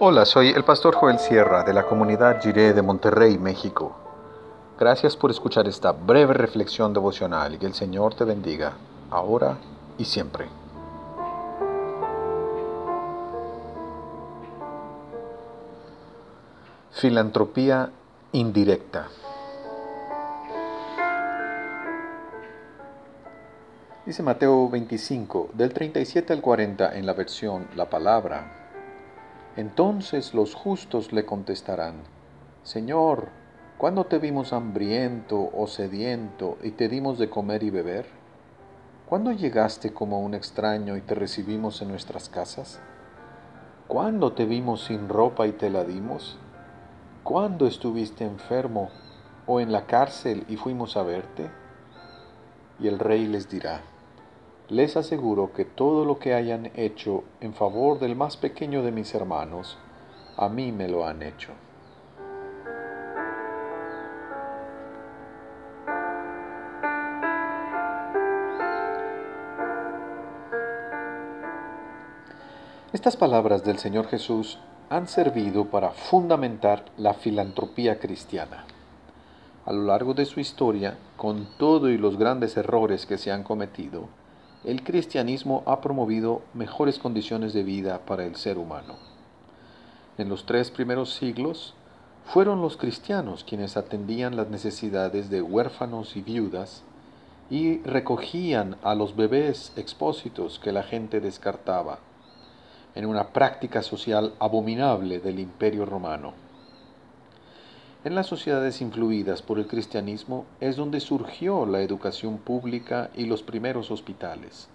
Hola, soy el pastor Joel Sierra de la comunidad Jiré de Monterrey, México. Gracias por escuchar esta breve reflexión devocional y que el Señor te bendiga, ahora y siempre. Filantropía indirecta. Dice Mateo 25, del 37 al 40 en la versión La Palabra. Entonces los justos le contestarán, Señor, ¿cuándo te vimos hambriento o sediento y te dimos de comer y beber? ¿Cuándo llegaste como un extraño y te recibimos en nuestras casas? ¿Cuándo te vimos sin ropa y te la dimos? ¿Cuándo estuviste enfermo o en la cárcel y fuimos a verte? Y el rey les dirá, les aseguro que todo lo que hayan hecho en favor del más pequeño de mis hermanos, a mí me lo han hecho. Estas palabras del Señor Jesús han servido para fundamentar la filantropía cristiana. A lo largo de su historia, con todo y los grandes errores que se han cometido, el cristianismo ha promovido mejores condiciones de vida para el ser humano. En los tres primeros siglos, fueron los cristianos quienes atendían las necesidades de huérfanos y viudas y recogían a los bebés expósitos que la gente descartaba, en una práctica social abominable del imperio romano. En las sociedades influidas por el cristianismo es donde surgió la educación pública y los primeros hospitales.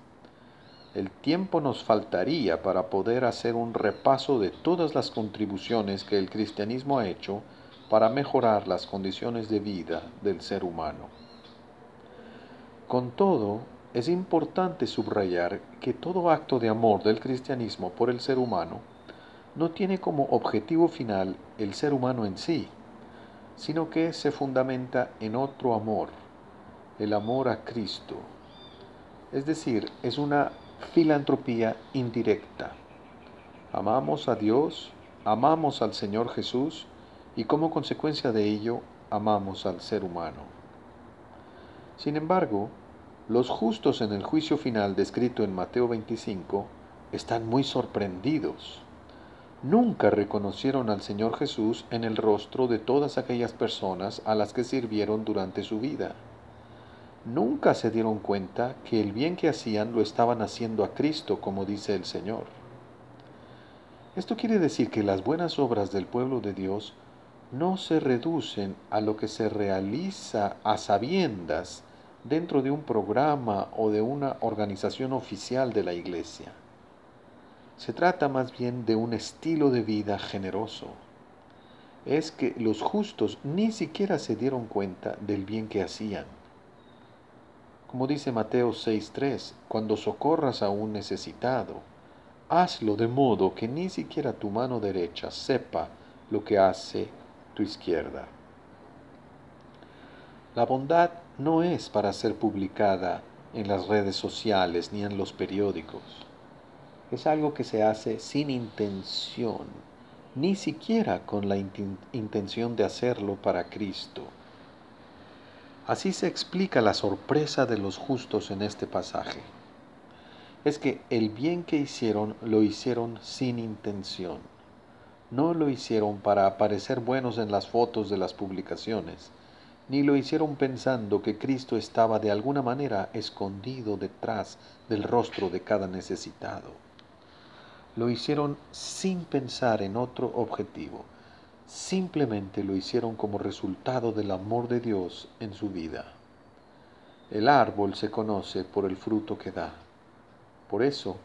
El tiempo nos faltaría para poder hacer un repaso de todas las contribuciones que el cristianismo ha hecho para mejorar las condiciones de vida del ser humano. Con todo, es importante subrayar que todo acto de amor del cristianismo por el ser humano no tiene como objetivo final el ser humano en sí, sino que se fundamenta en otro amor, el amor a Cristo. Es decir, es una filantropía indirecta. Amamos a Dios, amamos al Señor Jesús y como consecuencia de ello amamos al ser humano. Sin embargo, los justos en el juicio final descrito en Mateo 25 están muy sorprendidos nunca reconocieron al Señor Jesús en el rostro de todas aquellas personas a las que sirvieron durante su vida. Nunca se dieron cuenta que el bien que hacían lo estaban haciendo a Cristo, como dice el Señor. Esto quiere decir que las buenas obras del pueblo de Dios no se reducen a lo que se realiza a sabiendas dentro de un programa o de una organización oficial de la iglesia. Se trata más bien de un estilo de vida generoso. Es que los justos ni siquiera se dieron cuenta del bien que hacían. Como dice Mateo 6.3, cuando socorras a un necesitado, hazlo de modo que ni siquiera tu mano derecha sepa lo que hace tu izquierda. La bondad no es para ser publicada en las redes sociales ni en los periódicos es algo que se hace sin intención, ni siquiera con la intención de hacerlo para Cristo. Así se explica la sorpresa de los justos en este pasaje. Es que el bien que hicieron lo hicieron sin intención. No lo hicieron para aparecer buenos en las fotos de las publicaciones, ni lo hicieron pensando que Cristo estaba de alguna manera escondido detrás del rostro de cada necesitado lo hicieron sin pensar en otro objetivo. Simplemente lo hicieron como resultado del amor de Dios en su vida. El árbol se conoce por el fruto que da. Por eso,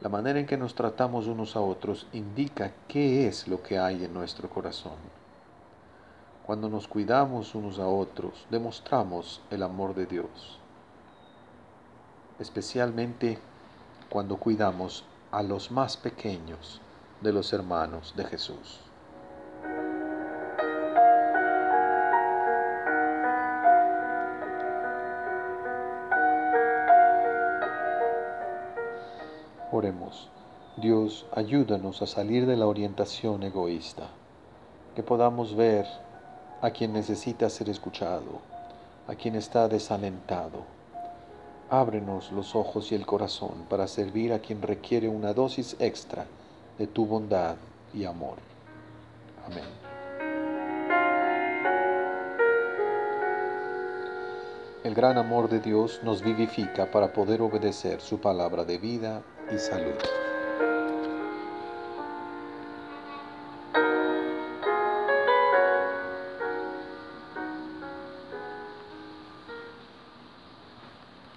la manera en que nos tratamos unos a otros indica qué es lo que hay en nuestro corazón. Cuando nos cuidamos unos a otros, demostramos el amor de Dios. Especialmente cuando cuidamos a los más pequeños de los hermanos de Jesús. Oremos. Dios, ayúdanos a salir de la orientación egoísta, que podamos ver a quien necesita ser escuchado, a quien está desalentado. Ábrenos los ojos y el corazón para servir a quien requiere una dosis extra de tu bondad y amor. Amén. El gran amor de Dios nos vivifica para poder obedecer su palabra de vida y salud.